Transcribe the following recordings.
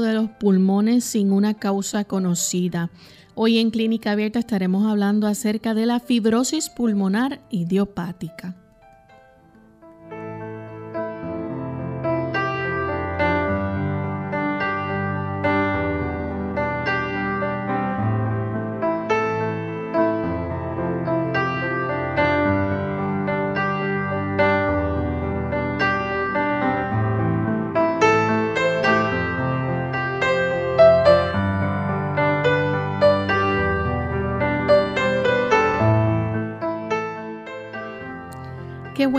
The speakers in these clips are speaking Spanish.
De los pulmones sin una causa conocida. Hoy en Clínica Abierta estaremos hablando acerca de la fibrosis pulmonar idiopática.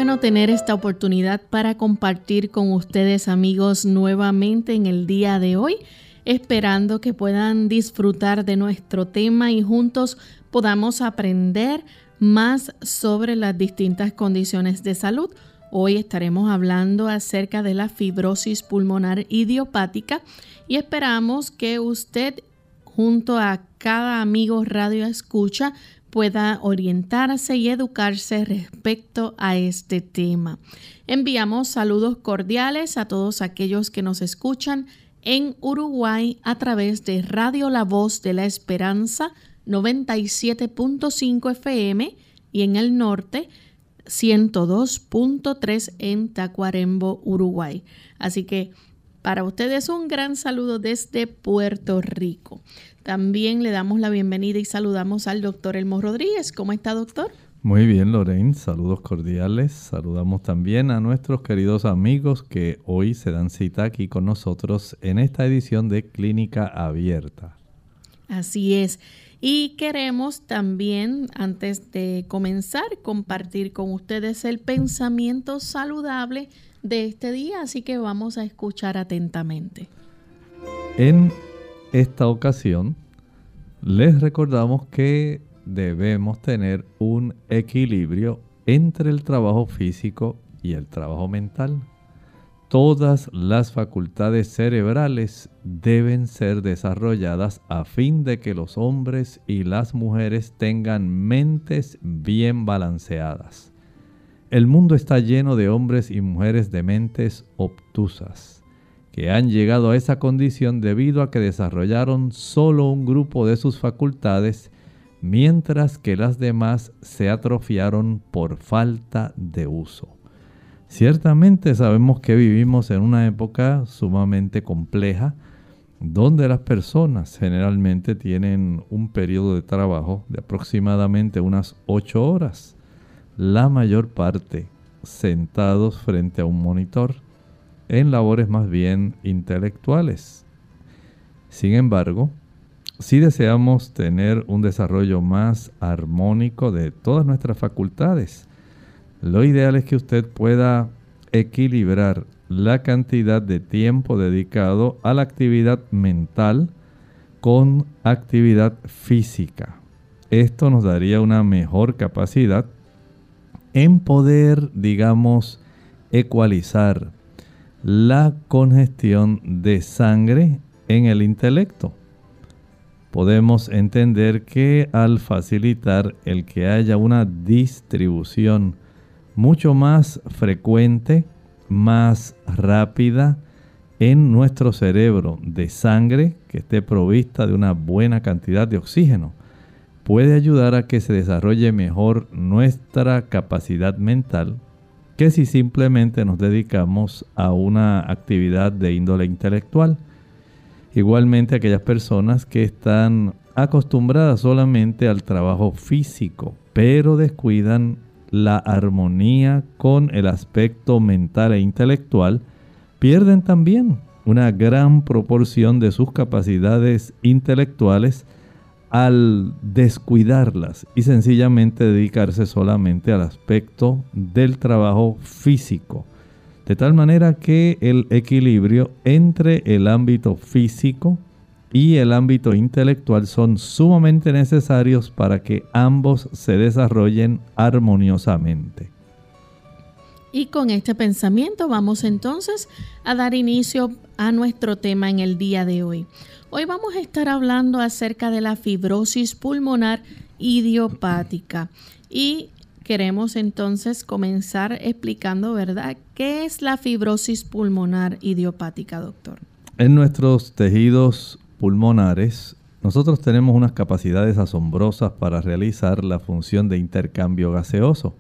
Bueno tener esta oportunidad para compartir con ustedes amigos nuevamente en el día de hoy, esperando que puedan disfrutar de nuestro tema y juntos podamos aprender más sobre las distintas condiciones de salud. Hoy estaremos hablando acerca de la fibrosis pulmonar idiopática y esperamos que usted junto a cada amigo radio escucha pueda orientarse y educarse respecto a este tema. Enviamos saludos cordiales a todos aquellos que nos escuchan en Uruguay a través de Radio La Voz de la Esperanza 97.5 FM y en el norte 102.3 en Tacuarembo, Uruguay. Así que para ustedes un gran saludo desde Puerto Rico. También le damos la bienvenida y saludamos al doctor Elmo Rodríguez. ¿Cómo está, doctor? Muy bien, Lorraine. Saludos cordiales. Saludamos también a nuestros queridos amigos que hoy se dan cita aquí con nosotros en esta edición de Clínica Abierta. Así es. Y queremos también, antes de comenzar, compartir con ustedes el pensamiento saludable de este día, así que vamos a escuchar atentamente. En esta ocasión les recordamos que debemos tener un equilibrio entre el trabajo físico y el trabajo mental. Todas las facultades cerebrales deben ser desarrolladas a fin de que los hombres y las mujeres tengan mentes bien balanceadas. El mundo está lleno de hombres y mujeres de mentes obtusas que han llegado a esa condición debido a que desarrollaron solo un grupo de sus facultades, mientras que las demás se atrofiaron por falta de uso. Ciertamente sabemos que vivimos en una época sumamente compleja, donde las personas generalmente tienen un periodo de trabajo de aproximadamente unas 8 horas, la mayor parte sentados frente a un monitor en labores más bien intelectuales. Sin embargo, si deseamos tener un desarrollo más armónico de todas nuestras facultades, lo ideal es que usted pueda equilibrar la cantidad de tiempo dedicado a la actividad mental con actividad física. Esto nos daría una mejor capacidad en poder, digamos, ecualizar la congestión de sangre en el intelecto. Podemos entender que al facilitar el que haya una distribución mucho más frecuente, más rápida en nuestro cerebro de sangre que esté provista de una buena cantidad de oxígeno puede ayudar a que se desarrolle mejor nuestra capacidad mental que si simplemente nos dedicamos a una actividad de índole intelectual. Igualmente aquellas personas que están acostumbradas solamente al trabajo físico, pero descuidan la armonía con el aspecto mental e intelectual, pierden también una gran proporción de sus capacidades intelectuales al descuidarlas y sencillamente dedicarse solamente al aspecto del trabajo físico. De tal manera que el equilibrio entre el ámbito físico y el ámbito intelectual son sumamente necesarios para que ambos se desarrollen armoniosamente. Y con este pensamiento vamos entonces a dar inicio a nuestro tema en el día de hoy. Hoy vamos a estar hablando acerca de la fibrosis pulmonar idiopática y queremos entonces comenzar explicando, ¿verdad? ¿Qué es la fibrosis pulmonar idiopática, doctor? En nuestros tejidos pulmonares, nosotros tenemos unas capacidades asombrosas para realizar la función de intercambio gaseoso,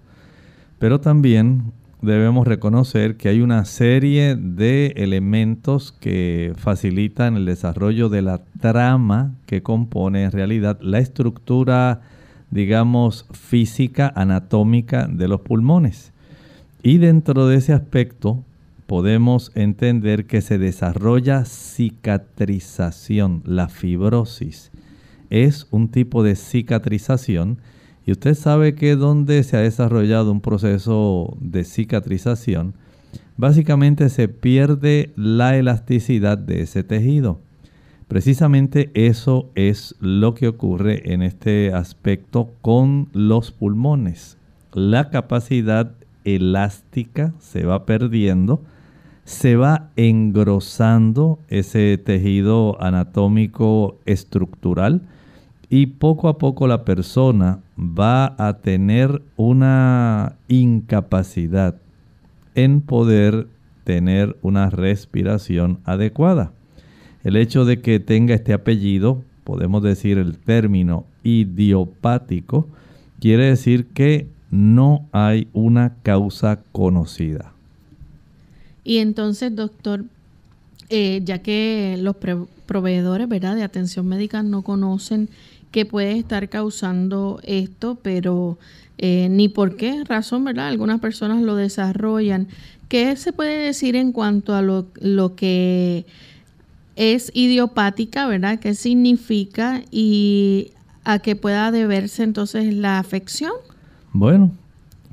pero también debemos reconocer que hay una serie de elementos que facilitan el desarrollo de la trama que compone en realidad la estructura, digamos, física, anatómica de los pulmones. Y dentro de ese aspecto podemos entender que se desarrolla cicatrización, la fibrosis. Es un tipo de cicatrización y usted sabe que donde se ha desarrollado un proceso de cicatrización, básicamente se pierde la elasticidad de ese tejido. Precisamente eso es lo que ocurre en este aspecto con los pulmones. La capacidad elástica se va perdiendo, se va engrosando ese tejido anatómico estructural y poco a poco la persona va a tener una incapacidad en poder tener una respiración adecuada. El hecho de que tenga este apellido, podemos decir el término idiopático, quiere decir que no hay una causa conocida. Y entonces, doctor, eh, ya que los proveedores ¿verdad? de atención médica no conocen que puede estar causando esto, pero eh, ni por qué razón, ¿verdad? Algunas personas lo desarrollan. ¿Qué se puede decir en cuanto a lo, lo que es idiopática, ¿verdad? ¿Qué significa y a qué pueda deberse entonces la afección? Bueno,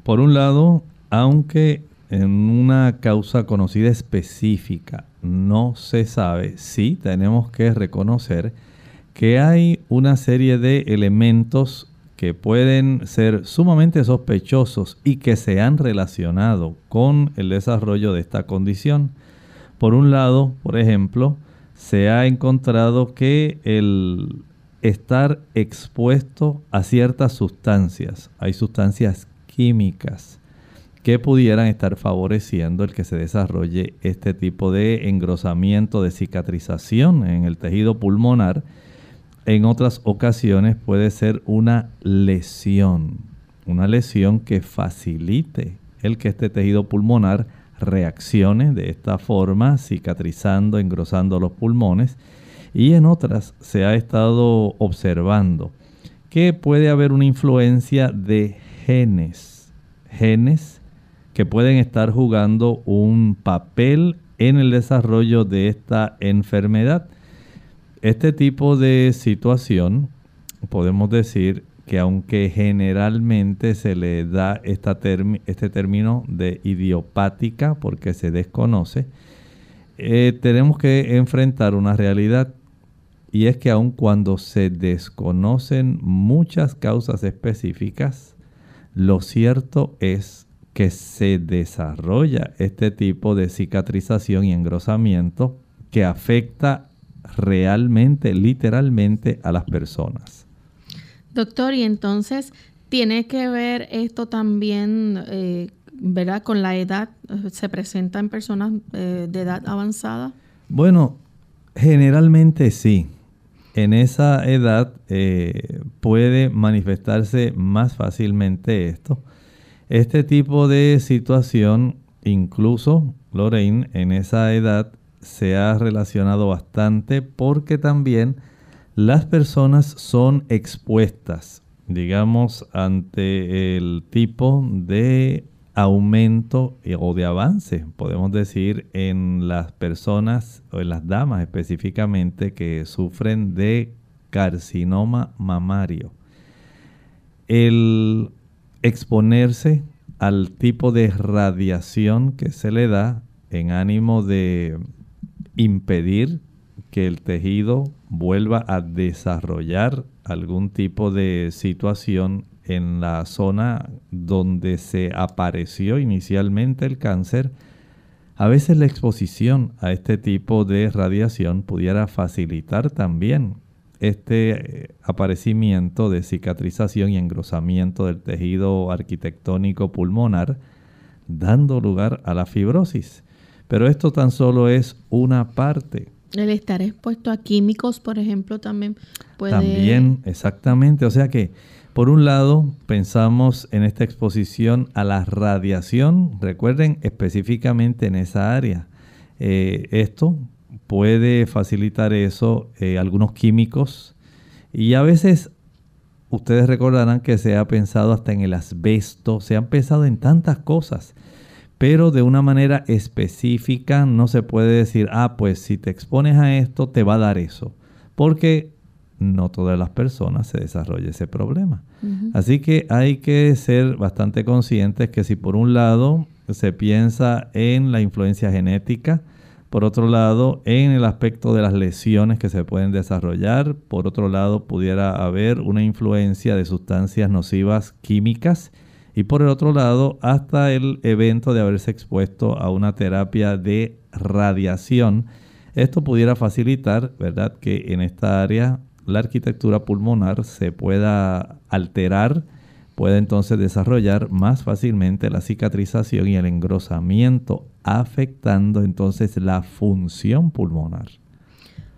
por un lado, aunque en una causa conocida específica no se sabe, sí tenemos que reconocer que hay una serie de elementos que pueden ser sumamente sospechosos y que se han relacionado con el desarrollo de esta condición. Por un lado, por ejemplo, se ha encontrado que el estar expuesto a ciertas sustancias, hay sustancias químicas que pudieran estar favoreciendo el que se desarrolle este tipo de engrosamiento, de cicatrización en el tejido pulmonar, en otras ocasiones puede ser una lesión, una lesión que facilite el que este tejido pulmonar reaccione de esta forma, cicatrizando, engrosando los pulmones. Y en otras se ha estado observando que puede haber una influencia de genes, genes que pueden estar jugando un papel en el desarrollo de esta enfermedad. Este tipo de situación, podemos decir que aunque generalmente se le da este término de idiopática porque se desconoce, eh, tenemos que enfrentar una realidad y es que aun cuando se desconocen muchas causas específicas, lo cierto es que se desarrolla este tipo de cicatrización y engrosamiento que afecta realmente, literalmente a las personas. Doctor, y entonces tiene que ver esto también, eh, ¿verdad? Con la edad, se presenta en personas eh, de edad avanzada. Bueno, generalmente sí. En esa edad eh, puede manifestarse más fácilmente esto. Este tipo de situación, incluso Lorraine, en esa edad se ha relacionado bastante porque también las personas son expuestas, digamos, ante el tipo de aumento o de avance, podemos decir, en las personas o en las damas específicamente que sufren de carcinoma mamario. El exponerse al tipo de radiación que se le da en ánimo de impedir que el tejido vuelva a desarrollar algún tipo de situación en la zona donde se apareció inicialmente el cáncer, a veces la exposición a este tipo de radiación pudiera facilitar también este eh, aparecimiento de cicatrización y engrosamiento del tejido arquitectónico pulmonar, dando lugar a la fibrosis. Pero esto tan solo es una parte. El estar expuesto a químicos, por ejemplo, también puede... También, exactamente. O sea que por un lado, pensamos en esta exposición a la radiación, recuerden específicamente en esa área. Eh, esto puede facilitar eso, eh, algunos químicos, y a veces ustedes recordarán que se ha pensado hasta en el asbesto, se han pensado en tantas cosas, pero de una manera específica no se puede decir, ah, pues si te expones a esto te va a dar eso, porque no todas las personas se desarrolla ese problema. Así que hay que ser bastante conscientes que si por un lado se piensa en la influencia genética, por otro lado en el aspecto de las lesiones que se pueden desarrollar, por otro lado pudiera haber una influencia de sustancias nocivas químicas y por el otro lado hasta el evento de haberse expuesto a una terapia de radiación. Esto pudiera facilitar, ¿verdad?, que en esta área la arquitectura pulmonar se pueda alterar, puede entonces desarrollar más fácilmente la cicatrización y el engrosamiento, afectando entonces la función pulmonar.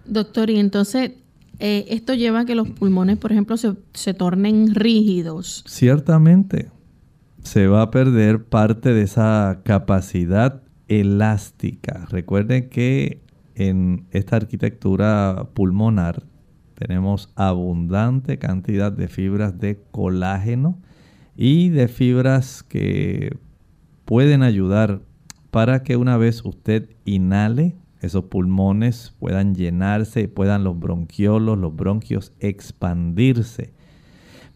Doctor, y entonces eh, esto lleva a que los pulmones, por ejemplo, se, se tornen rígidos. Ciertamente, se va a perder parte de esa capacidad elástica. Recuerden que en esta arquitectura pulmonar tenemos abundante cantidad de fibras de colágeno y de fibras que pueden ayudar para que una vez usted inhale, esos pulmones puedan llenarse, puedan los bronquiolos, los bronquios expandirse.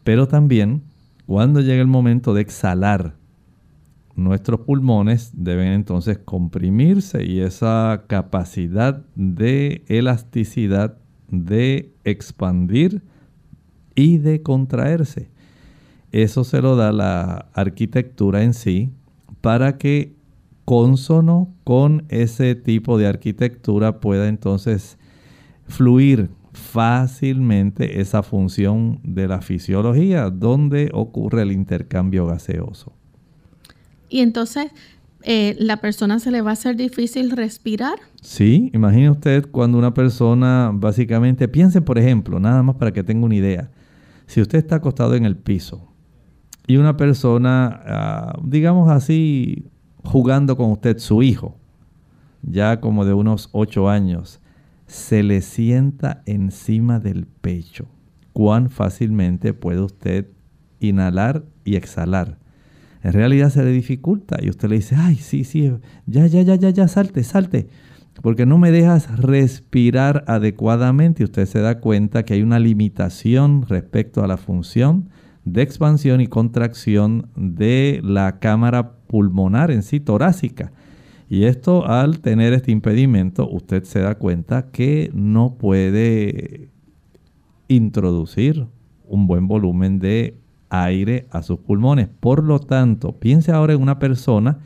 Pero también cuando llega el momento de exhalar, nuestros pulmones deben entonces comprimirse y esa capacidad de elasticidad de expandir y de contraerse. Eso se lo da la arquitectura en sí para que consono con ese tipo de arquitectura pueda entonces fluir fácilmente esa función de la fisiología donde ocurre el intercambio gaseoso. Y entonces eh, la persona se le va a hacer difícil respirar. Sí, imagine usted cuando una persona básicamente, piense por ejemplo, nada más para que tenga una idea, si usted está acostado en el piso y una persona, ah, digamos así, jugando con usted, su hijo, ya como de unos ocho años, se le sienta encima del pecho, cuán fácilmente puede usted inhalar y exhalar en realidad se le dificulta y usted le dice, ay, sí, sí, ya, ya, ya, ya, ya, salte, salte, porque no me dejas respirar adecuadamente y usted se da cuenta que hay una limitación respecto a la función de expansión y contracción de la cámara pulmonar en sí torácica. Y esto al tener este impedimento, usted se da cuenta que no puede introducir un buen volumen de aire a sus pulmones. Por lo tanto, piense ahora en una persona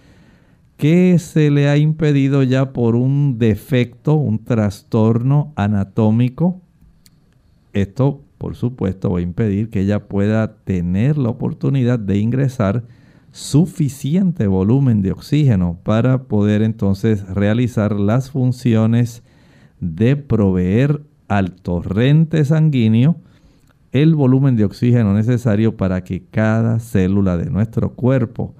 que se le ha impedido ya por un defecto, un trastorno anatómico. Esto, por supuesto, va a impedir que ella pueda tener la oportunidad de ingresar suficiente volumen de oxígeno para poder entonces realizar las funciones de proveer al torrente sanguíneo el volumen de oxígeno necesario para que cada célula de nuestro cuerpo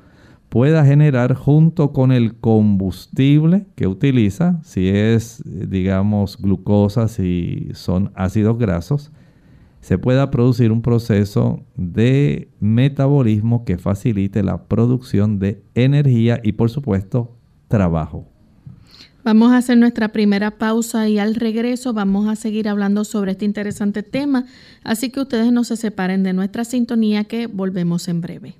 pueda generar junto con el combustible que utiliza, si es, digamos, glucosa, si son ácidos grasos, se pueda producir un proceso de metabolismo que facilite la producción de energía y, por supuesto, trabajo. Vamos a hacer nuestra primera pausa y al regreso vamos a seguir hablando sobre este interesante tema, así que ustedes no se separen de nuestra sintonía que volvemos en breve.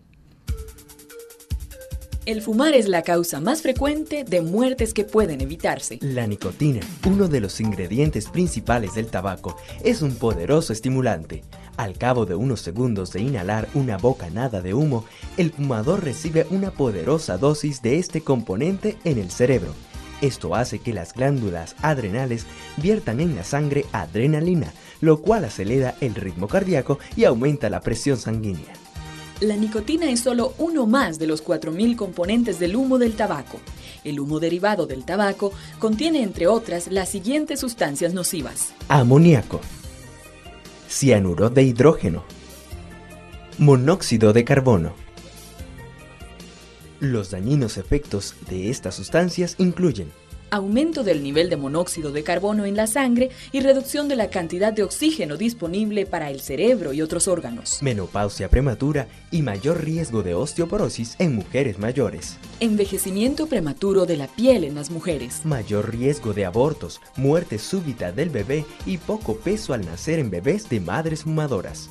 El fumar es la causa más frecuente de muertes que pueden evitarse. La nicotina, uno de los ingredientes principales del tabaco, es un poderoso estimulante. Al cabo de unos segundos de inhalar una bocanada de humo, el fumador recibe una poderosa dosis de este componente en el cerebro. Esto hace que las glándulas adrenales viertan en la sangre adrenalina, lo cual acelera el ritmo cardíaco y aumenta la presión sanguínea. La nicotina es solo uno más de los 4.000 componentes del humo del tabaco. El humo derivado del tabaco contiene, entre otras, las siguientes sustancias nocivas. Amoníaco, cianuro de hidrógeno, monóxido de carbono. Los dañinos efectos de estas sustancias incluyen aumento del nivel de monóxido de carbono en la sangre y reducción de la cantidad de oxígeno disponible para el cerebro y otros órganos. Menopausia prematura y mayor riesgo de osteoporosis en mujeres mayores. Envejecimiento prematuro de la piel en las mujeres. Mayor riesgo de abortos, muerte súbita del bebé y poco peso al nacer en bebés de madres fumadoras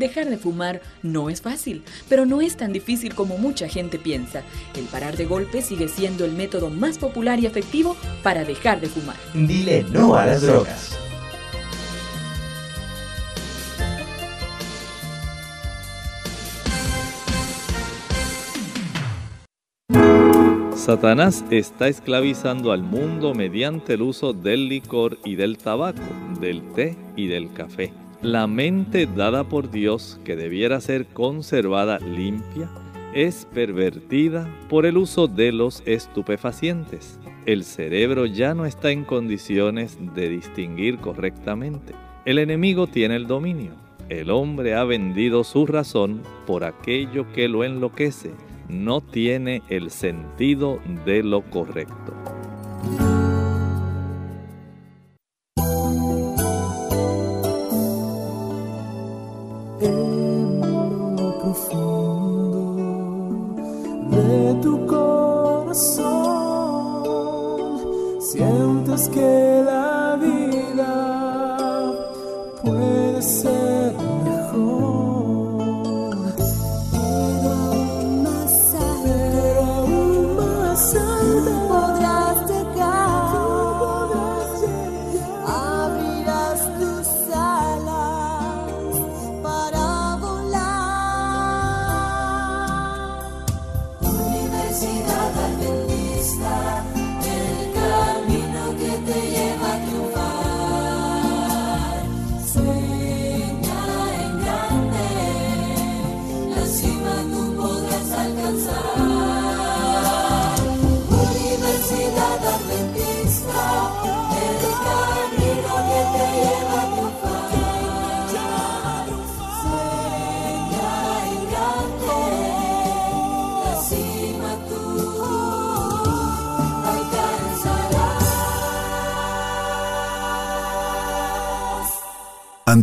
Dejar de fumar no es fácil, pero no es tan difícil como mucha gente piensa. El parar de golpe sigue siendo el método más popular y efectivo para dejar de fumar. Dile no a las drogas. Satanás está esclavizando al mundo mediante el uso del licor y del tabaco, del té y del café. La mente dada por Dios, que debiera ser conservada limpia, es pervertida por el uso de los estupefacientes. El cerebro ya no está en condiciones de distinguir correctamente. El enemigo tiene el dominio. El hombre ha vendido su razón por aquello que lo enloquece. No tiene el sentido de lo correcto.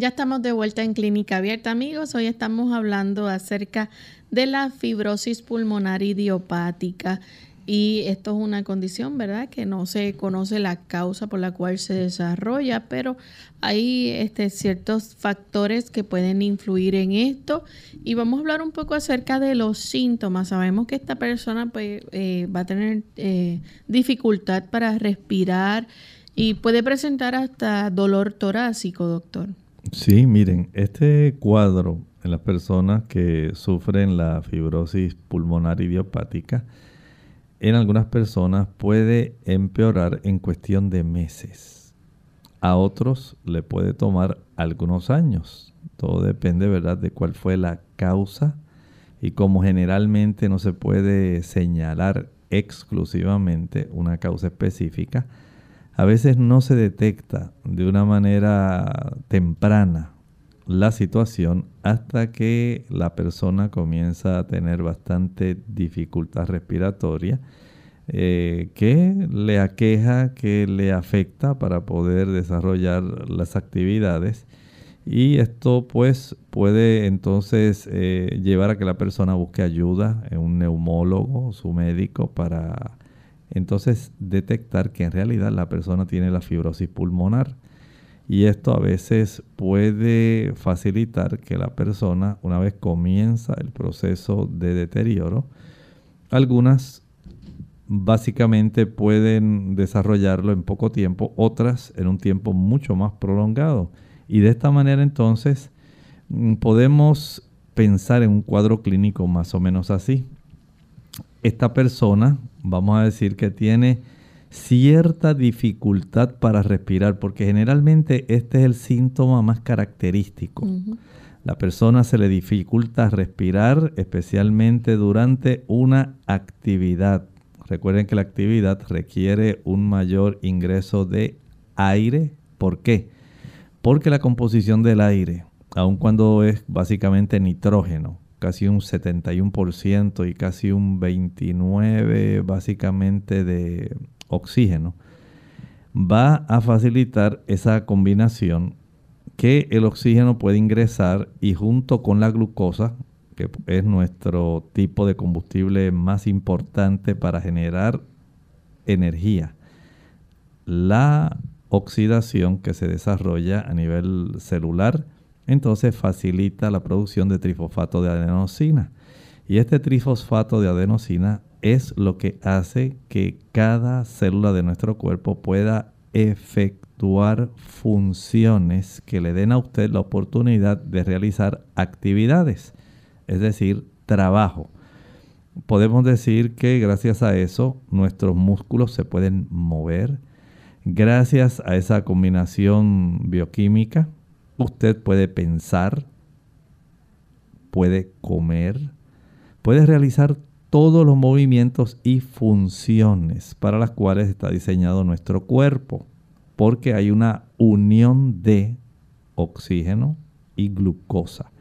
Ya estamos de vuelta en Clínica Abierta, amigos. Hoy estamos hablando acerca de la fibrosis pulmonar idiopática. Y esto es una condición, ¿verdad? Que no se conoce la causa por la cual se desarrolla, pero hay este, ciertos factores que pueden influir en esto. Y vamos a hablar un poco acerca de los síntomas. Sabemos que esta persona pues, eh, va a tener eh, dificultad para respirar y puede presentar hasta dolor torácico, doctor. Sí, miren, este cuadro en las personas que sufren la fibrosis pulmonar idiopática, en algunas personas puede empeorar en cuestión de meses. A otros le puede tomar algunos años. Todo depende, ¿verdad?, de cuál fue la causa. Y como generalmente no se puede señalar exclusivamente una causa específica, a veces no se detecta de una manera temprana la situación hasta que la persona comienza a tener bastante dificultad respiratoria eh, que le aqueja, que le afecta para poder desarrollar las actividades. Y esto pues puede entonces eh, llevar a que la persona busque ayuda en un neumólogo, su médico, para entonces detectar que en realidad la persona tiene la fibrosis pulmonar. Y esto a veces puede facilitar que la persona, una vez comienza el proceso de deterioro, algunas básicamente pueden desarrollarlo en poco tiempo, otras en un tiempo mucho más prolongado. Y de esta manera entonces mm, podemos pensar en un cuadro clínico más o menos así esta persona, vamos a decir que tiene cierta dificultad para respirar, porque generalmente este es el síntoma más característico. La persona se le dificulta respirar, especialmente durante una actividad. Recuerden que la actividad requiere un mayor ingreso de aire. ¿Por qué? Porque la composición del aire, aun cuando es básicamente nitrógeno, casi un 71% y casi un 29% básicamente de oxígeno, va a facilitar esa combinación que el oxígeno puede ingresar y junto con la glucosa, que es nuestro tipo de combustible más importante para generar energía, la oxidación que se desarrolla a nivel celular, entonces facilita la producción de trifosfato de adenosina. Y este trifosfato de adenosina es lo que hace que cada célula de nuestro cuerpo pueda efectuar funciones que le den a usted la oportunidad de realizar actividades, es decir, trabajo. Podemos decir que gracias a eso nuestros músculos se pueden mover, gracias a esa combinación bioquímica Usted puede pensar, puede comer, puede realizar todos los movimientos y funciones para las cuales está diseñado nuestro cuerpo, porque hay una unión de oxígeno y glucosa.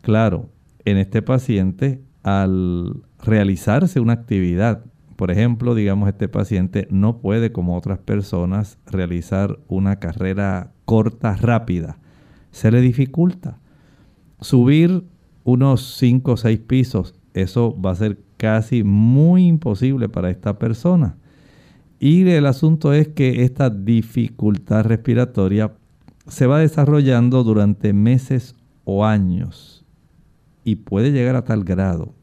Claro, en este paciente, al realizarse una actividad, por ejemplo, digamos, este paciente no puede, como otras personas, realizar una carrera corta, rápida se le dificulta. Subir unos 5 o 6 pisos, eso va a ser casi muy imposible para esta persona. Y el asunto es que esta dificultad respiratoria se va desarrollando durante meses o años y puede llegar a tal grado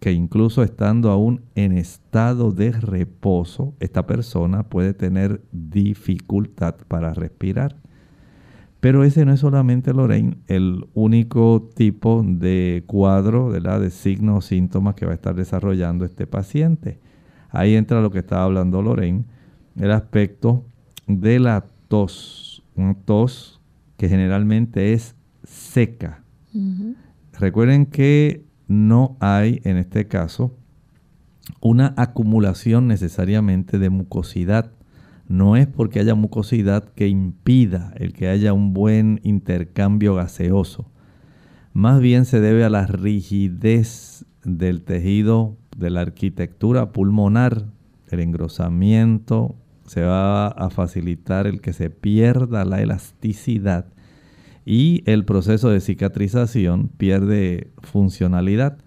que incluso estando aún en estado de reposo, esta persona puede tener dificultad para respirar. Pero ese no es solamente, Lorraine, el único tipo de cuadro, de signos o síntomas que va a estar desarrollando este paciente. Ahí entra lo que estaba hablando Lorraine, el aspecto de la tos. Una tos que generalmente es seca. Recuerden que no hay en este caso una acumulación necesariamente de mucosidad no es porque haya mucosidad que impida el que haya un buen intercambio gaseoso. Más bien se debe a la rigidez del tejido de la arquitectura pulmonar, el engrosamiento, se va a facilitar el que se pierda la elasticidad y el proceso de cicatrización pierde funcionalidad.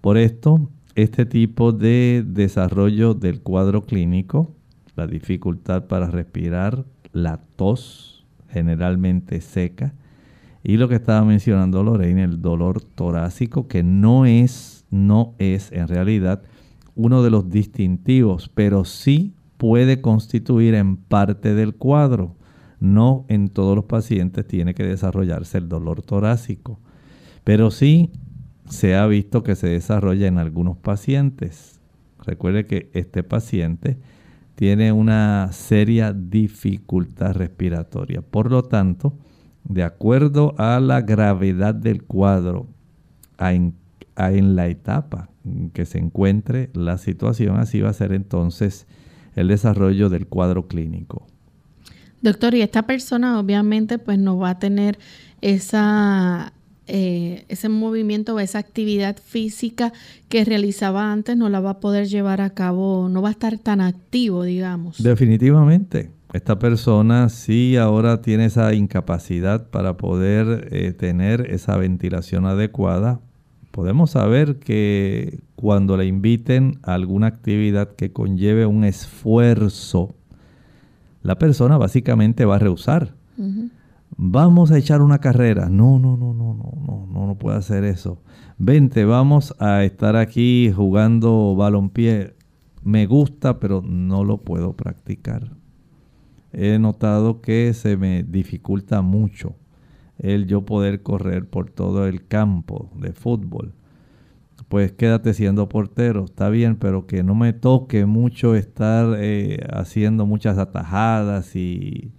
Por esto, este tipo de desarrollo del cuadro clínico, la dificultad para respirar, la tos generalmente seca y lo que estaba mencionando Lorraine, el dolor torácico que no es, no es en realidad uno de los distintivos, pero sí puede constituir en parte del cuadro. No en todos los pacientes tiene que desarrollarse el dolor torácico, pero sí se ha visto que se desarrolla en algunos pacientes. Recuerde que este paciente tiene una seria dificultad respiratoria. Por lo tanto, de acuerdo a la gravedad del cuadro, en, en la etapa en que se encuentre la situación, así va a ser entonces el desarrollo del cuadro clínico. Doctor, y esta persona obviamente pues no va a tener esa, eh, ese movimiento o esa actividad física que realizaba antes, no la va a poder llevar a cabo, no va a estar tan activo, digamos. Definitivamente. Esta persona sí ahora tiene esa incapacidad para poder eh, tener esa ventilación adecuada. Podemos saber que cuando le inviten a alguna actividad que conlleve un esfuerzo, la persona básicamente va a rehusar. Vamos a echar una carrera. No, no, no, no, no, no, no, no puede hacer eso. Vente, vamos a estar aquí jugando balompié. Me gusta, pero no lo puedo practicar. He notado que se me dificulta mucho el yo poder correr por todo el campo de fútbol. Pues quédate siendo portero, está bien, pero que no me toque mucho estar eh, haciendo muchas atajadas y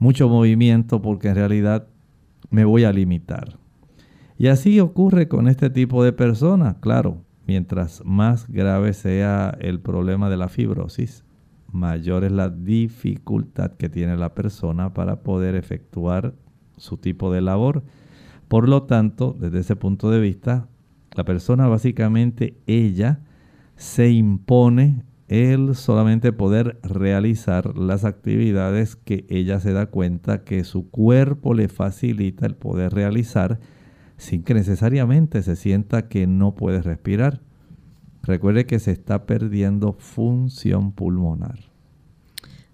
mucho movimiento porque en realidad me voy a limitar. Y así ocurre con este tipo de personas, claro, mientras más grave sea el problema de la fibrosis, mayor es la dificultad que tiene la persona para poder efectuar su tipo de labor. Por lo tanto, desde ese punto de vista, la persona básicamente ella se impone el solamente poder realizar las actividades que ella se da cuenta que su cuerpo le facilita el poder realizar sin que necesariamente se sienta que no puede respirar. Recuerde que se está perdiendo función pulmonar.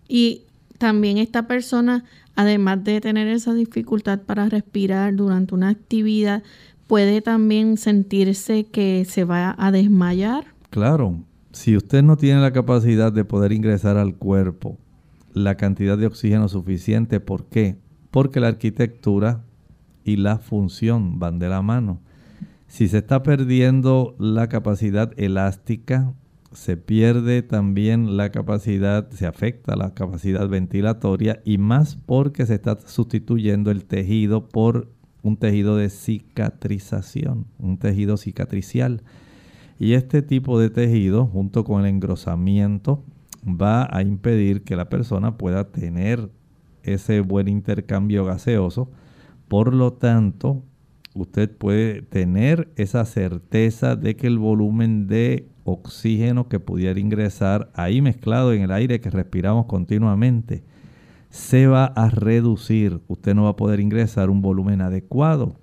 Y también esta persona, además de tener esa dificultad para respirar durante una actividad, puede también sentirse que se va a desmayar. Claro, si usted no tiene la capacidad de poder ingresar al cuerpo la cantidad de oxígeno suficiente, ¿por qué? Porque la arquitectura y la función van de la mano. Si se está perdiendo la capacidad elástica, se pierde también la capacidad, se afecta la capacidad ventilatoria y más porque se está sustituyendo el tejido por un tejido de cicatrización, un tejido cicatricial. Y este tipo de tejido, junto con el engrosamiento, va a impedir que la persona pueda tener ese buen intercambio gaseoso. Por lo tanto, usted puede tener esa certeza de que el volumen de oxígeno que pudiera ingresar ahí mezclado en el aire que respiramos continuamente se va a reducir. Usted no va a poder ingresar un volumen adecuado.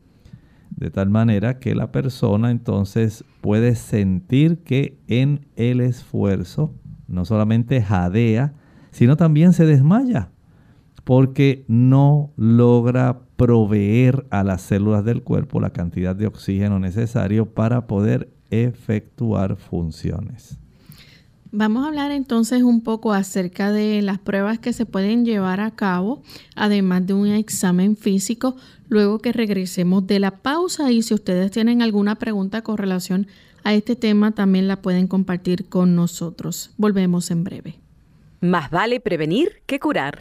De tal manera que la persona entonces puede sentir que en el esfuerzo no solamente jadea, sino también se desmaya, porque no logra proveer a las células del cuerpo la cantidad de oxígeno necesario para poder efectuar funciones. Vamos a hablar entonces un poco acerca de las pruebas que se pueden llevar a cabo, además de un examen físico, luego que regresemos de la pausa. Y si ustedes tienen alguna pregunta con relación a este tema, también la pueden compartir con nosotros. Volvemos en breve. Más vale prevenir que curar.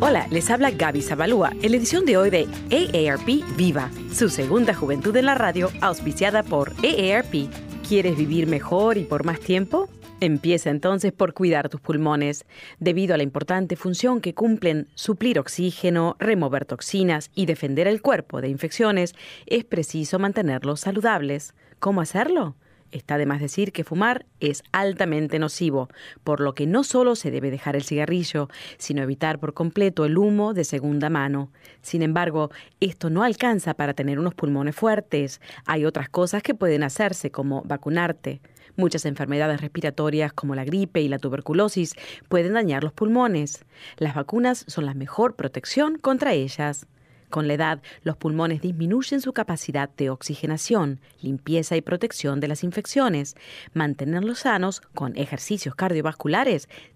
Hola, les habla Gaby Zabalúa en la edición de hoy de AARP Viva, su segunda juventud en la radio, auspiciada por AARP ¿Quieres vivir mejor y por más tiempo? Empieza entonces por cuidar tus pulmones. Debido a la importante función que cumplen suplir oxígeno, remover toxinas y defender el cuerpo de infecciones, es preciso mantenerlos saludables. ¿Cómo hacerlo? Está de más decir que fumar es altamente nocivo, por lo que no solo se debe dejar el cigarrillo, sino evitar por completo el humo de segunda mano. Sin embargo, esto no alcanza para tener unos pulmones fuertes. Hay otras cosas que pueden hacerse, como vacunarte. Muchas enfermedades respiratorias como la gripe y la tuberculosis pueden dañar los pulmones. Las vacunas son la mejor protección contra ellas. Con la edad, los pulmones disminuyen su capacidad de oxigenación, limpieza y protección de las infecciones. Mantenerlos sanos con ejercicios cardiovasculares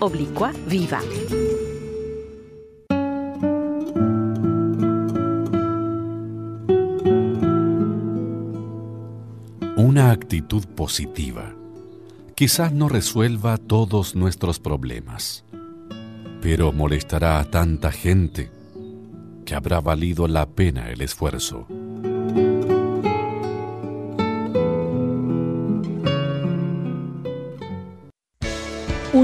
oblicua viva. Una actitud positiva quizás no resuelva todos nuestros problemas, pero molestará a tanta gente que habrá valido la pena el esfuerzo.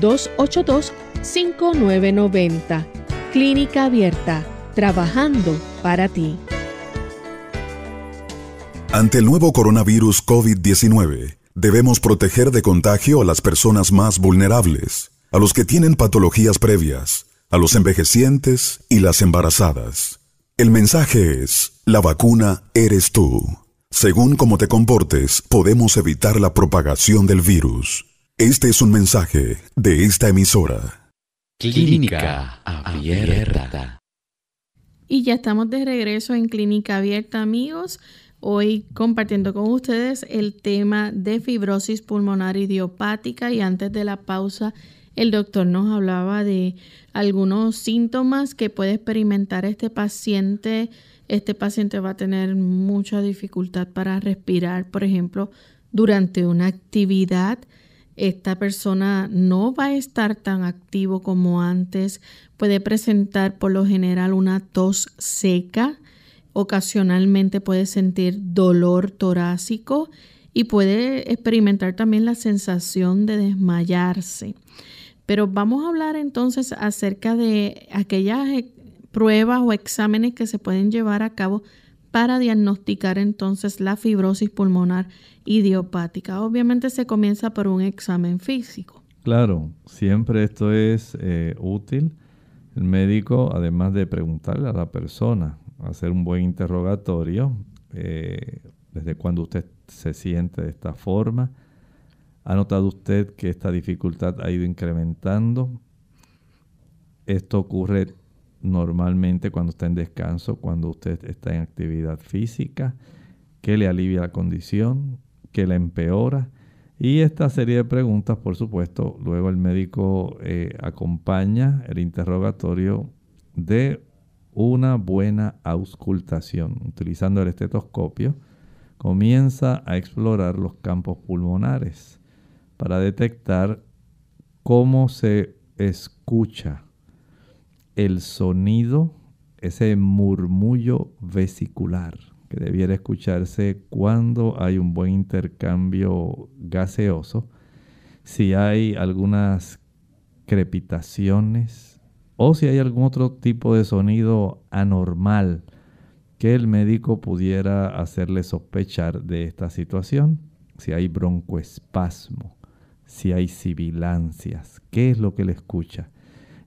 787-282-5990. Clínica Abierta, trabajando para ti. Ante el nuevo coronavirus COVID-19, debemos proteger de contagio a las personas más vulnerables, a los que tienen patologías previas, a los envejecientes y las embarazadas. El mensaje es, la vacuna eres tú. Según cómo te comportes, podemos evitar la propagación del virus. Este es un mensaje de esta emisora. Clínica Abierta. Y ya estamos de regreso en Clínica Abierta, amigos. Hoy compartiendo con ustedes el tema de fibrosis pulmonar idiopática y antes de la pausa el doctor nos hablaba de algunos síntomas que puede experimentar este paciente. Este paciente va a tener mucha dificultad para respirar, por ejemplo, durante una actividad. Esta persona no va a estar tan activo como antes. Puede presentar por lo general una tos seca. Ocasionalmente puede sentir dolor torácico y puede experimentar también la sensación de desmayarse. Pero vamos a hablar entonces acerca de aquellas eh, pruebas o exámenes que se pueden llevar a cabo para diagnosticar entonces la fibrosis pulmonar idiopática. Obviamente se comienza por un examen físico. Claro, siempre esto es eh, útil. El médico, además de preguntarle a la persona, hacer un buen interrogatorio, eh, desde cuando usted se siente de esta forma, ¿Ha notado usted que esta dificultad ha ido incrementando? Esto ocurre normalmente cuando está en descanso, cuando usted está en actividad física, que le alivia la condición, que la empeora. Y esta serie de preguntas, por supuesto, luego el médico eh, acompaña el interrogatorio de una buena auscultación. Utilizando el estetoscopio, comienza a explorar los campos pulmonares para detectar cómo se escucha el sonido, ese murmullo vesicular que debiera escucharse cuando hay un buen intercambio gaseoso, si hay algunas crepitaciones o si hay algún otro tipo de sonido anormal que el médico pudiera hacerle sospechar de esta situación, si hay broncoespasmo si hay sibilancias, qué es lo que le escucha.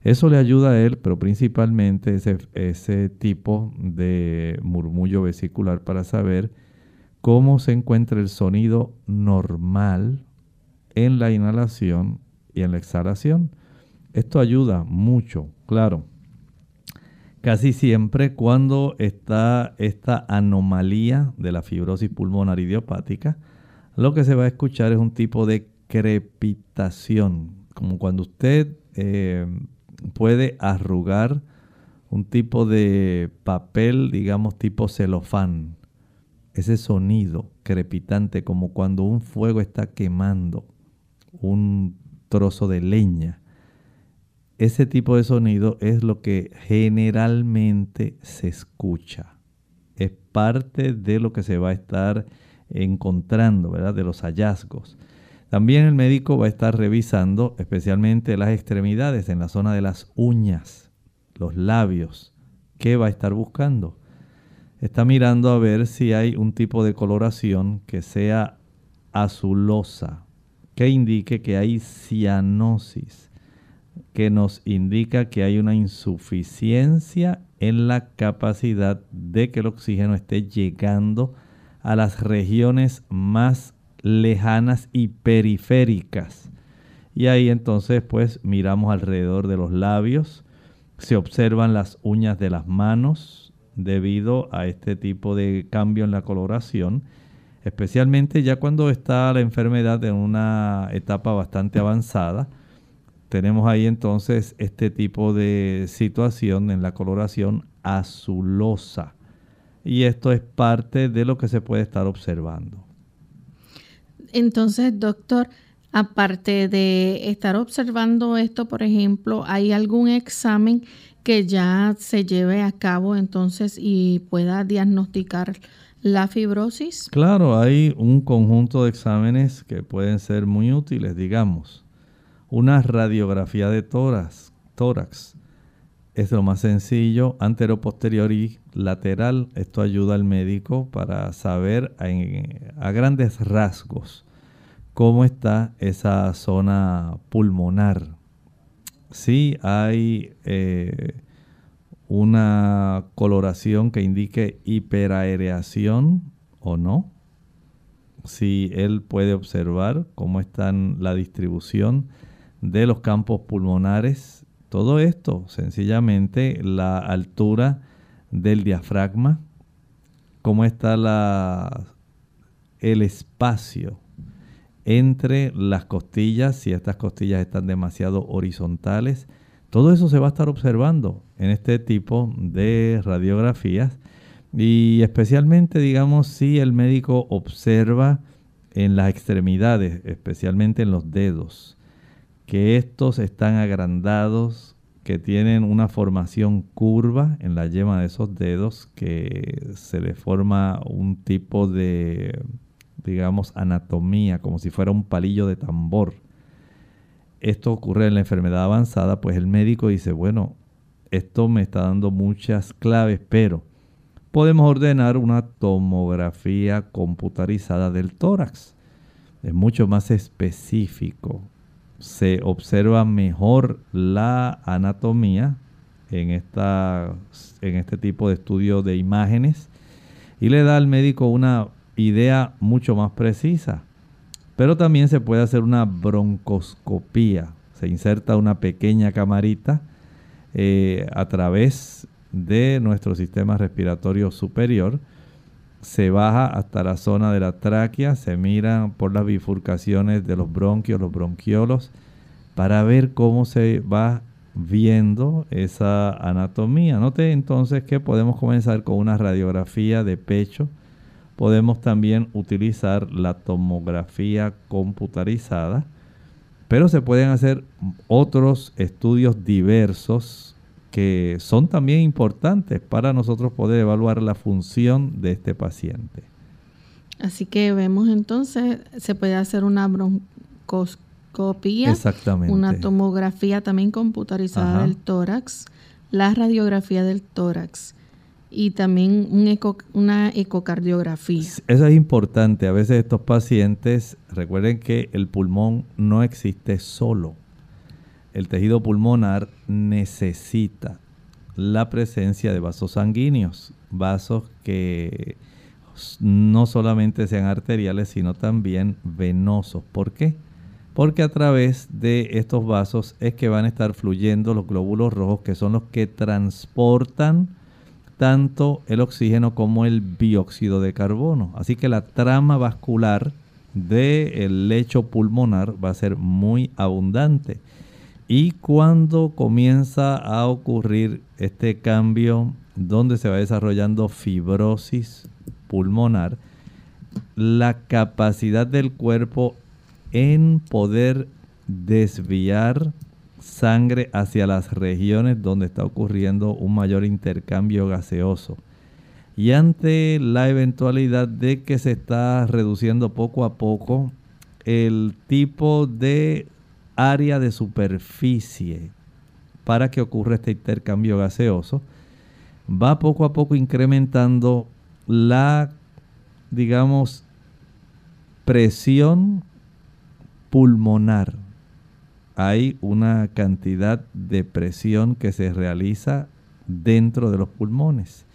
Eso le ayuda a él, pero principalmente ese, ese tipo de murmullo vesicular para saber cómo se encuentra el sonido normal en la inhalación y en la exhalación. Esto ayuda mucho, claro. Casi siempre cuando está esta anomalía de la fibrosis pulmonar idiopática, lo que se va a escuchar es un tipo de crepitación, como cuando usted eh, puede arrugar un tipo de papel, digamos, tipo celofán. Ese sonido crepitante, como cuando un fuego está quemando un trozo de leña. Ese tipo de sonido es lo que generalmente se escucha. Es parte de lo que se va a estar encontrando, ¿verdad? De los hallazgos. También el médico va a estar revisando especialmente las extremidades en la zona de las uñas, los labios. ¿Qué va a estar buscando? Está mirando a ver si hay un tipo de coloración que sea azulosa, que indique que hay cianosis, que nos indica que hay una insuficiencia en la capacidad de que el oxígeno esté llegando a las regiones más lejanas y periféricas. Y ahí entonces pues miramos alrededor de los labios, se observan las uñas de las manos debido a este tipo de cambio en la coloración, especialmente ya cuando está la enfermedad en una etapa bastante avanzada. Tenemos ahí entonces este tipo de situación en la coloración azulosa. Y esto es parte de lo que se puede estar observando. Entonces, doctor, aparte de estar observando esto, por ejemplo, ¿hay algún examen que ya se lleve a cabo entonces y pueda diagnosticar la fibrosis? Claro, hay un conjunto de exámenes que pueden ser muy útiles, digamos. Una radiografía de tórax, tórax es lo más sencillo, antero, posterior y lateral. Esto ayuda al médico para saber a grandes rasgos cómo está esa zona pulmonar. Si hay eh, una coloración que indique hiperaereación o no. Si él puede observar cómo está la distribución de los campos pulmonares todo esto, sencillamente la altura del diafragma, cómo está la, el espacio entre las costillas, si estas costillas están demasiado horizontales. Todo eso se va a estar observando en este tipo de radiografías y especialmente, digamos, si el médico observa en las extremidades, especialmente en los dedos, que estos están agrandados, que tienen una formación curva en la yema de esos dedos, que se le forma un tipo de, digamos, anatomía, como si fuera un palillo de tambor. Esto ocurre en la enfermedad avanzada, pues el médico dice, bueno, esto me está dando muchas claves, pero podemos ordenar una tomografía computarizada del tórax. Es mucho más específico se observa mejor la anatomía en, esta, en este tipo de estudio de imágenes y le da al médico una idea mucho más precisa. Pero también se puede hacer una broncoscopía. Se inserta una pequeña camarita eh, a través de nuestro sistema respiratorio superior se baja hasta la zona de la tráquea, se mira por las bifurcaciones de los bronquios, los bronquiolos, para ver cómo se va viendo esa anatomía. Note entonces que podemos comenzar con una radiografía de pecho. Podemos también utilizar la tomografía computarizada, pero se pueden hacer otros estudios diversos que son también importantes para nosotros poder evaluar la función de este paciente. Así que vemos entonces, se puede hacer una broncoscopía, Exactamente. una tomografía también computarizada del tórax, la radiografía del tórax y también un una ecocardiografía. Eso es importante. A veces estos pacientes, recuerden que el pulmón no existe solo el tejido pulmonar necesita la presencia de vasos sanguíneos, vasos que no solamente sean arteriales, sino también venosos. ¿Por qué? porque a través de estos vasos es que van a estar fluyendo los glóbulos rojos que son los que transportan tanto el oxígeno como el dióxido de carbono. Así que la trama vascular del lecho pulmonar va a ser muy abundante. Y cuando comienza a ocurrir este cambio donde se va desarrollando fibrosis pulmonar, la capacidad del cuerpo en poder desviar sangre hacia las regiones donde está ocurriendo un mayor intercambio gaseoso. Y ante la eventualidad de que se está reduciendo poco a poco el tipo de área de superficie para que ocurra este intercambio gaseoso, va poco a poco incrementando la, digamos, presión pulmonar. Hay una cantidad de presión que se realiza dentro de los pulmones.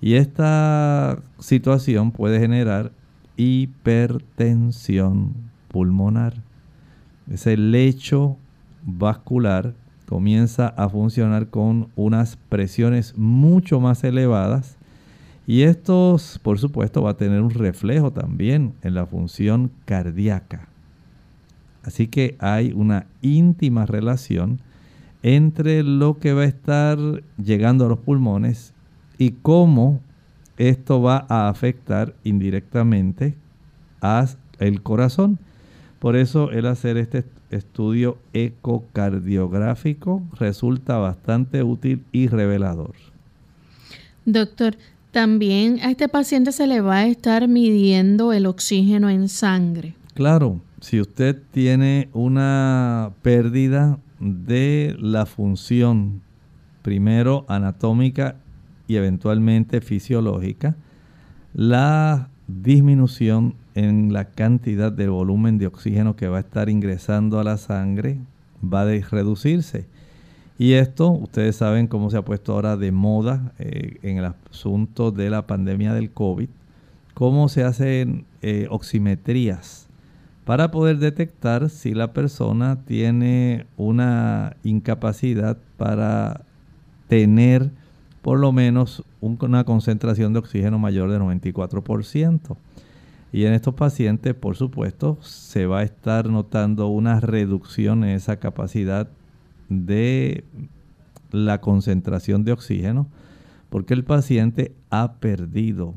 Y esta situación puede generar hipertensión pulmonar. Ese lecho vascular comienza a funcionar con unas presiones mucho más elevadas y esto, por supuesto, va a tener un reflejo también en la función cardíaca. Así que hay una íntima relación entre lo que va a estar llegando a los pulmones y cómo esto va a afectar indirectamente al corazón. Por eso el hacer este estudio ecocardiográfico resulta bastante útil y revelador. Doctor, también a este paciente se le va a estar midiendo el oxígeno en sangre. Claro, si usted tiene una pérdida de la función, primero anatómica y eventualmente fisiológica, la disminución en la cantidad de volumen de oxígeno que va a estar ingresando a la sangre va a reducirse. Y esto, ustedes saben cómo se ha puesto ahora de moda eh, en el asunto de la pandemia del COVID, cómo se hacen eh, oximetrías para poder detectar si la persona tiene una incapacidad para tener por lo menos una concentración de oxígeno mayor de 94%. Y en estos pacientes, por supuesto, se va a estar notando una reducción en esa capacidad de la concentración de oxígeno, porque el paciente ha perdido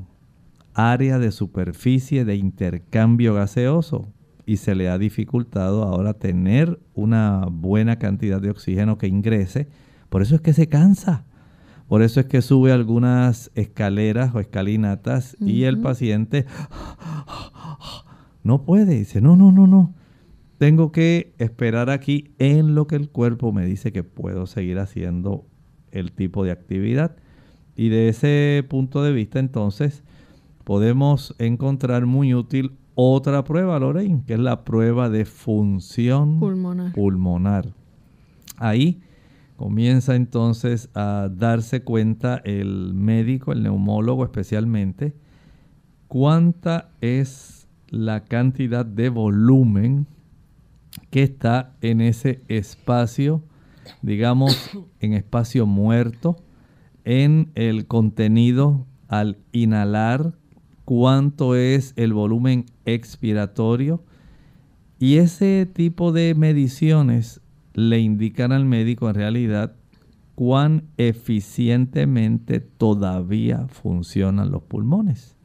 área de superficie de intercambio gaseoso y se le ha dificultado ahora tener una buena cantidad de oxígeno que ingrese. Por eso es que se cansa. Por eso es que sube algunas escaleras o escalinatas y el paciente no puede. Dice, no, no, no, no. Tengo que esperar aquí en lo que el cuerpo me dice que puedo seguir haciendo el tipo de actividad. Y de ese punto de vista, entonces, podemos encontrar muy útil otra prueba, Lorraine, que es la prueba de función Pulmonar. pulmonar. Ahí comienza entonces a darse cuenta el médico, el neumólogo especialmente, cuánta es la cantidad de volumen que está en ese espacio, digamos, en espacio muerto, en el contenido al inhalar, cuánto es el volumen expiratorio. Y ese tipo de mediciones le indican al médico en realidad cuán eficientemente todavía funcionan los pulmones.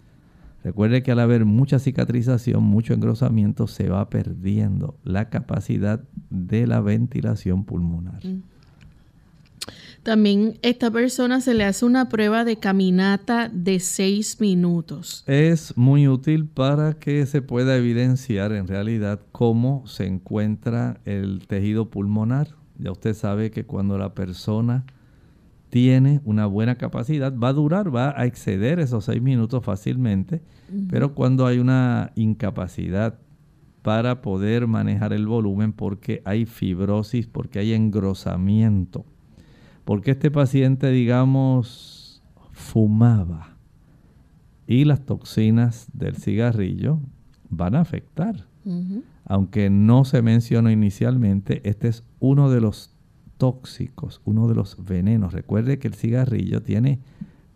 Recuerde que al haber mucha cicatrización, mucho engrosamiento, se va perdiendo la capacidad de la ventilación pulmonar. Mm. También esta persona se le hace una prueba de caminata de seis minutos. Es muy útil para que se pueda evidenciar en realidad cómo se encuentra el tejido pulmonar. Ya usted sabe que cuando la persona tiene una buena capacidad, va a durar, va a exceder esos seis minutos fácilmente, pero cuando hay una incapacidad para poder manejar el volumen porque hay fibrosis, porque hay engrosamiento, porque este paciente, digamos, fumaba y las toxinas del cigarrillo van a afectar Aunque no se mencionó inicialmente, este es uno de los tóxicos, uno de los venenos. Recuerde que el cigarrillo tiene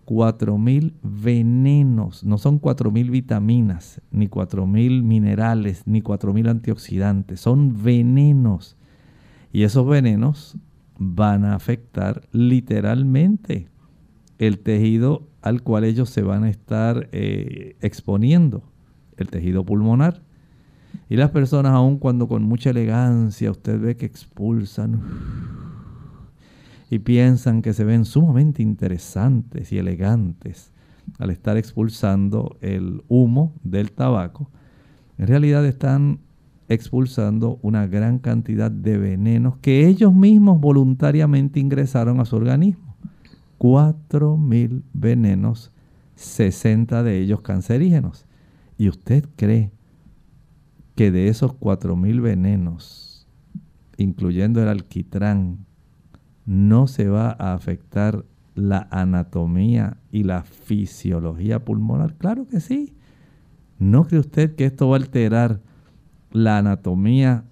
4.000 venenos, no son 4.000 vitaminas, ni 4.000 minerales, ni 4.000 antioxidantes, son venenos. Y esos venenos van a afectar literalmente el tejido al cual ellos se van a estar eh, exponiendo, el tejido pulmonar. Y las personas, aun cuando con mucha elegancia usted ve que expulsan y piensan que se ven sumamente interesantes y elegantes al estar expulsando el humo del tabaco, en realidad están expulsando una gran cantidad de venenos que ellos mismos voluntariamente ingresaron a su organismo. 4.000 venenos, 60 de ellos cancerígenos. ¿Y usted cree que de esos 4.000 venenos, incluyendo el alquitrán, no se va a afectar la anatomía y la fisiología pulmonar? Claro que sí. ¿No cree usted que esto va a alterar la anatomía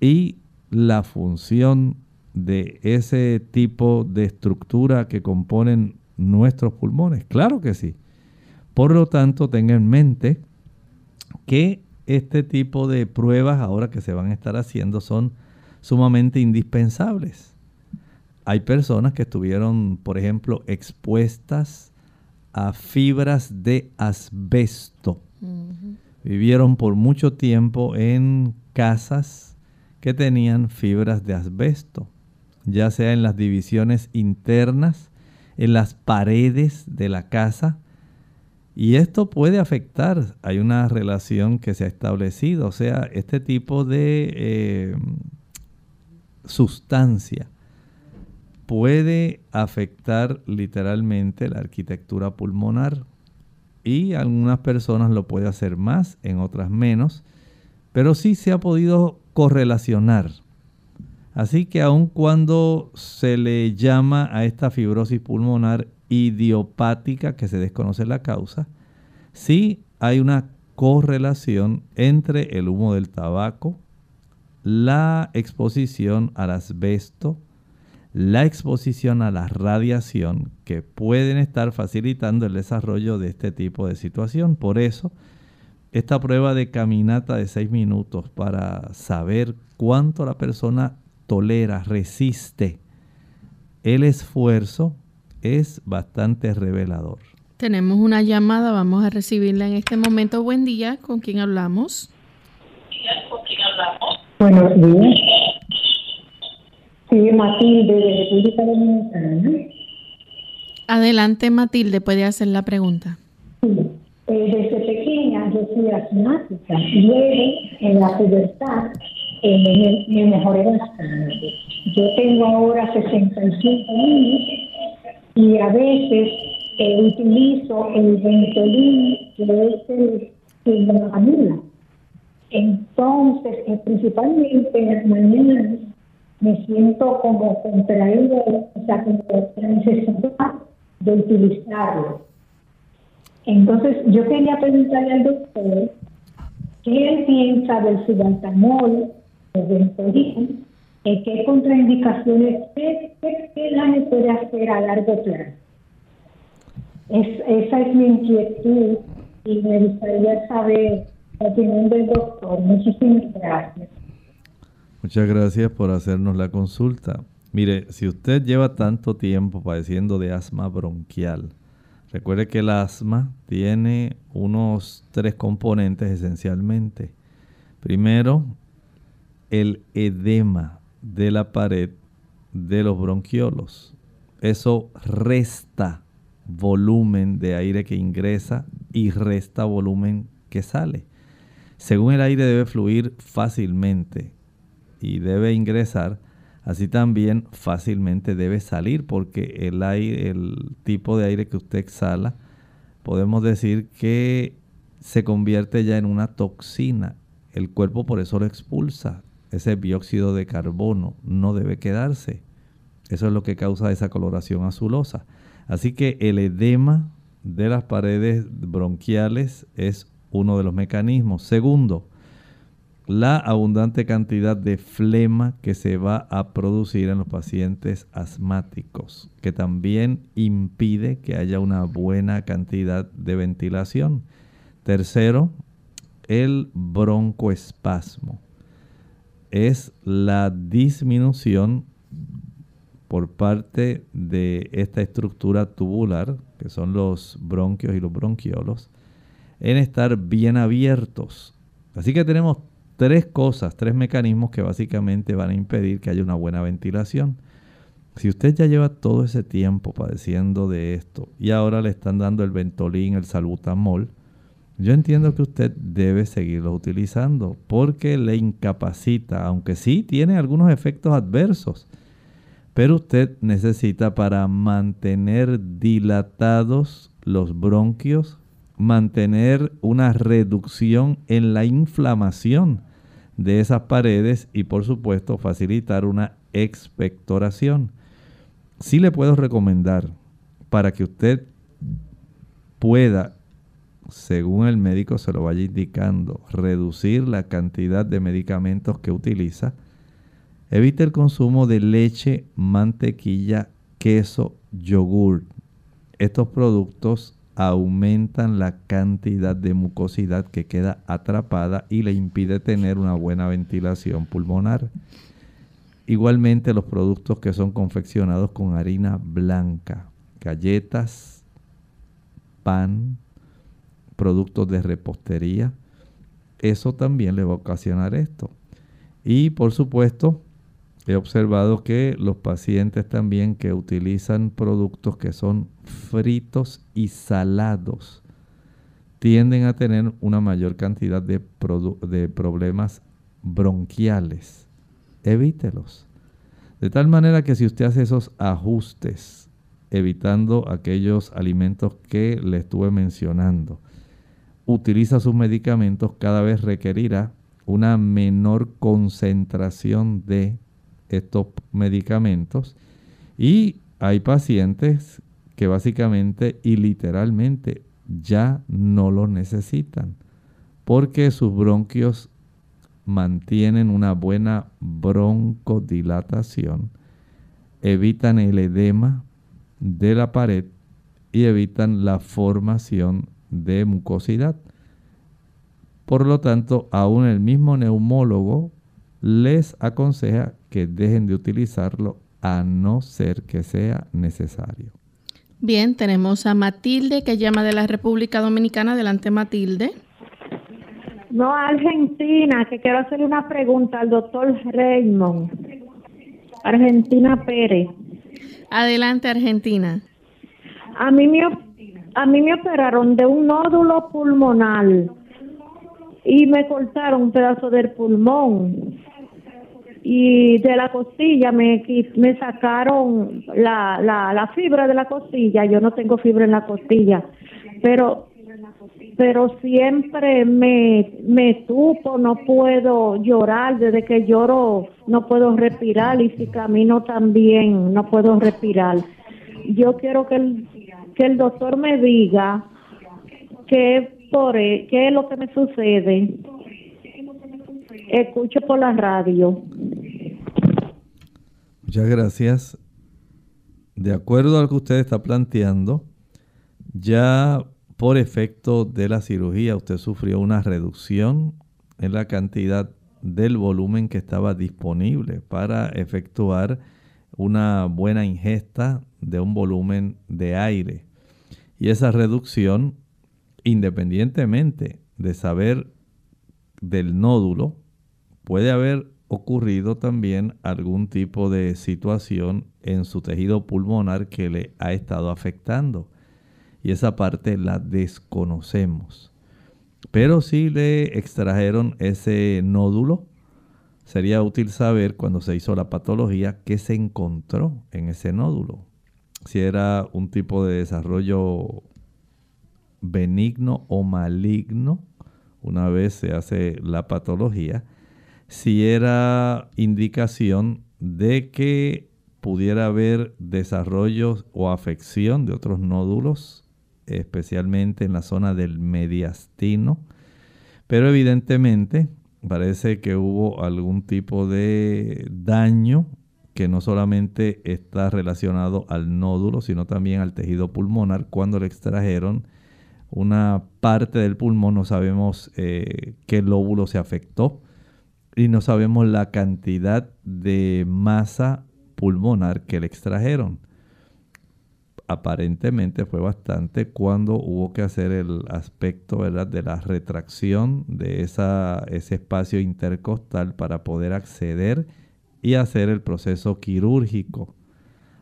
y la función de ese tipo de estructura que componen nuestros pulmones? Claro que sí. Por lo tanto, tenga en mente que este tipo de pruebas ahora que se van a estar haciendo son sumamente indispensables. Hay personas que estuvieron, por ejemplo, expuestas a fibras de asbesto. Vivieron por mucho tiempo en casas que tenían fibras de asbesto, ya sea en las divisiones internas, en las paredes de la casa. Y esto puede afectar, hay una relación que se ha establecido, o sea, este tipo de eh, sustancia puede afectar literalmente la arquitectura pulmonar y algunas personas lo puede hacer más, en otras menos, pero sí se ha podido correlacionar. Así que aun cuando se le llama a esta fibrosis pulmonar idiopática, que se desconoce la causa, sí hay una correlación entre el humo del tabaco, la exposición al asbesto, la exposición a la radiación que pueden estar facilitando el desarrollo de este tipo de situación. Por eso, esta prueba de caminata de seis minutos para saber cuánto la persona tolera, resiste el esfuerzo, es bastante revelador. Tenemos una llamada, vamos a recibirla en este momento. Buen día, ¿con quién hablamos? Buenos días. Sí, Matilde, de República Dominicana. Adelante, Matilde, puede hacer la pregunta. Sí. Eh, desde pequeña yo fui asmática. Luego, en la pubertad, eh, me, me mejoré bastante. Yo tengo ahora 65 años y a veces eh, utilizo el Ventolin, que es el sildenafil. Entonces, eh, principalmente en las mañanas, me siento como contraído, o sea, como la necesidad de utilizarlo. Entonces, yo quería preguntarle al doctor qué él piensa del subaltamol, del Ventolin, eh, qué contraindicaciones, qué, qué, qué daño puede hacer a largo plazo. Es, esa es mi inquietud y me gustaría saber la opinión del doctor. Muchísimas gracias. Muchas gracias por hacernos la consulta. Mire, si usted lleva tanto tiempo padeciendo de asma bronquial, recuerde que el asma tiene unos tres componentes esencialmente. Primero, el edema de la pared de los bronquiolos. Eso resta volumen de aire que ingresa y resta volumen que sale. Según el aire debe fluir fácilmente y debe ingresar, así también fácilmente debe salir porque el aire, el tipo de aire que usted exhala, podemos decir que se convierte ya en una toxina. El cuerpo por eso lo expulsa. Ese dióxido de carbono no debe quedarse. Eso es lo que causa esa coloración azulosa. Así que el edema de las paredes bronquiales es uno de los mecanismos. Segundo, la abundante cantidad de flema que se va a producir en los pacientes asmáticos, que también impide que haya una buena cantidad de ventilación. Tercero, el broncoespasmo. Es la disminución por parte de esta estructura tubular, que son los bronquios y los bronquiolos, en estar bien abiertos. Así que tenemos tres cosas, tres mecanismos que básicamente van a impedir que haya una buena ventilación. Si usted ya lleva todo ese tiempo padeciendo de esto y ahora le están dando el Ventolin, el Salbutamol, yo entiendo que usted debe seguirlo utilizando porque le incapacita, aunque sí tiene algunos efectos adversos, pero usted necesita para mantener dilatados los bronquios, mantener una reducción en la inflamación de esas paredes y por supuesto facilitar una expectoración. Sí le puedo recomendar para que usted pueda, según el médico se lo vaya indicando, reducir la cantidad de medicamentos que utiliza, evite el consumo de leche, mantequilla, queso, yogur. Estos productos aumentan la cantidad de mucosidad que queda atrapada y le impide tener una buena ventilación pulmonar. Igualmente los productos que son confeccionados con harina blanca, galletas, pan, productos de repostería, eso también le va a ocasionar esto. Y por supuesto, he observado que los pacientes también que utilizan productos que son fritos y salados tienden a tener una mayor cantidad de, de problemas bronquiales. Evítelos. De tal manera que si usted hace esos ajustes, evitando aquellos alimentos que le estuve mencionando, utiliza sus medicamentos, cada vez requerirá una menor concentración de estos medicamentos y hay pacientes que básicamente y literalmente ya no lo necesitan porque sus bronquios mantienen una buena broncodilatación, evitan el edema de la pared y evitan la formación de mucosidad. Por lo tanto, aún el mismo neumólogo les aconseja que dejen de utilizarlo a no ser que sea necesario. Bien, tenemos a Matilde que llama de la República Dominicana. Adelante, Matilde. No, Argentina, que quiero hacerle una pregunta al doctor Raymond. Argentina Pérez. Adelante, Argentina. A mí me, a mí me operaron de un nódulo pulmonar y me cortaron un pedazo del pulmón y de la costilla me, me sacaron la, la, la fibra de la costilla, yo no tengo fibra en la costilla, pero pero siempre me, me tupo, no puedo llorar, desde que lloro no puedo respirar y si camino también no puedo respirar. Yo quiero que el, que el doctor me diga qué, por, e, qué es lo que me sucede. Escucho por la radio. Muchas gracias. De acuerdo a lo que usted está planteando, ya por efecto de la cirugía usted sufrió una reducción en la cantidad del volumen que estaba disponible para efectuar una buena ingesta de un volumen de aire. Y esa reducción, independientemente de saber del nódulo, puede haber ocurrido también algún tipo de situación en su tejido pulmonar que le ha estado afectando. Y esa parte la desconocemos. Pero si le extrajeron ese nódulo, sería útil saber cuando se hizo la patología qué se encontró en ese nódulo. Si era un tipo de desarrollo benigno o maligno, una vez se hace la patología si era indicación de que pudiera haber desarrollo o afección de otros nódulos, especialmente en la zona del mediastino. Pero evidentemente Parece que hubo algún tipo de daño que no solamente está relacionado al nódulo, sino también al tejido pulmonar cuando le extrajeron una parte del pulmón, no sabemos eh, qué lóbulo se afectó y no sabemos la cantidad de masa pulmonar que le extrajeron. Aparentemente fue bastante cuando hubo que hacer el aspecto ¿verdad? de la retracción de esa, ese espacio intercostal para poder acceder y hacer el proceso quirúrgico.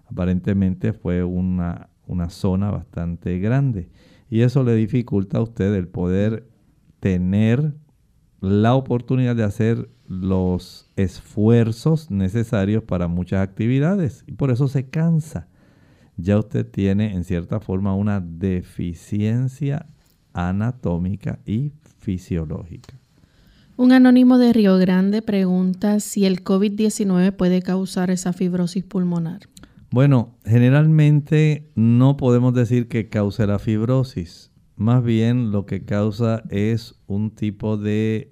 Aparentemente fue una, una zona bastante grande y eso le dificulta a usted el poder tener la oportunidad de hacer los esfuerzos necesarios para muchas actividades y por eso se cansa. Ya usted tiene en cierta forma una deficiencia anatómica y fisiológica. Un anónimo de Río Grande pregunta si el COVID-19 puede causar esa fibrosis pulmonar. Bueno, generalmente no podemos decir que cause la fibrosis. Más bien lo que causa es un tipo de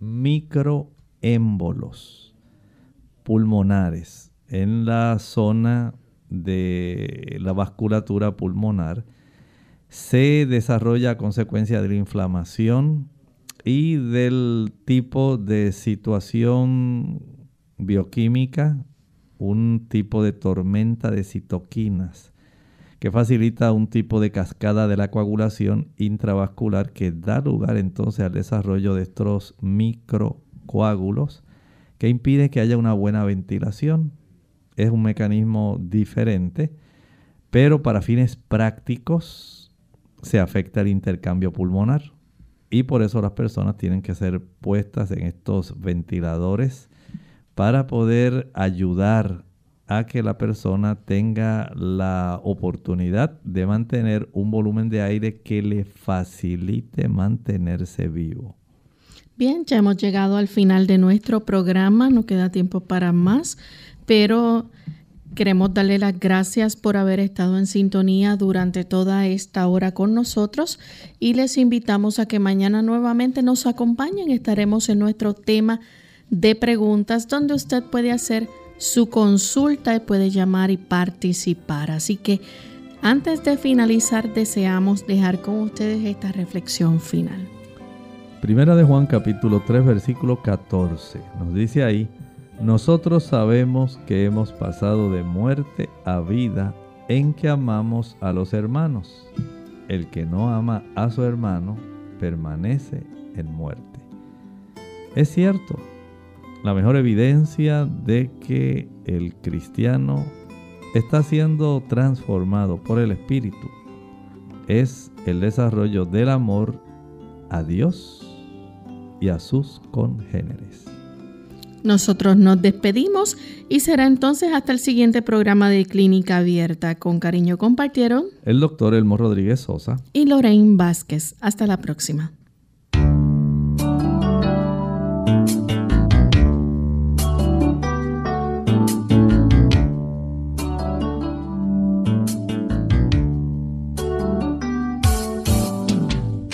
microémbolos pulmonares en la zona de la vasculatura pulmonar. Se desarrolla a consecuencia de la inflamación y del tipo de situación bioquímica, un tipo de tormenta de citoquinas que facilita un tipo de cascada de la coagulación intravascular que da lugar entonces al desarrollo de estos microcoágulos que impide que haya una buena ventilación. Es un mecanismo diferente, pero para fines prácticos se afecta el intercambio pulmonar y por eso las personas tienen que ser puestas en estos ventiladores para poder ayudar a que la persona tenga la oportunidad de mantener un volumen de aire que le facilite mantenerse vivo. Bien, ya hemos llegado al final de nuestro programa, no queda tiempo para más, pero Queremos darle las gracias por haber estado en sintonía durante toda esta hora con nosotros y les invitamos a que mañana nuevamente nos acompañen. Estaremos en nuestro tema de preguntas donde usted puede hacer su consulta y puede llamar y participar. Así que antes de finalizar deseamos dejar con ustedes esta reflexión final. Primera de Juan capítulo 3 versículo 14 nos dice ahí nosotros sabemos que hemos pasado de muerte a vida en que amamos a los hermanos. El que no ama a su hermano permanece en muerte. Es cierto, la mejor evidencia de que el cristiano está siendo transformado por el Espíritu es el desarrollo del amor a Dios y a sus congéneres. Nosotros nos despedimos y será entonces hasta el siguiente programa de Clínica Abierta. Con cariño compartieron el doctor Elmo Rodríguez Sosa y Lorraine Vázquez. Hasta la próxima.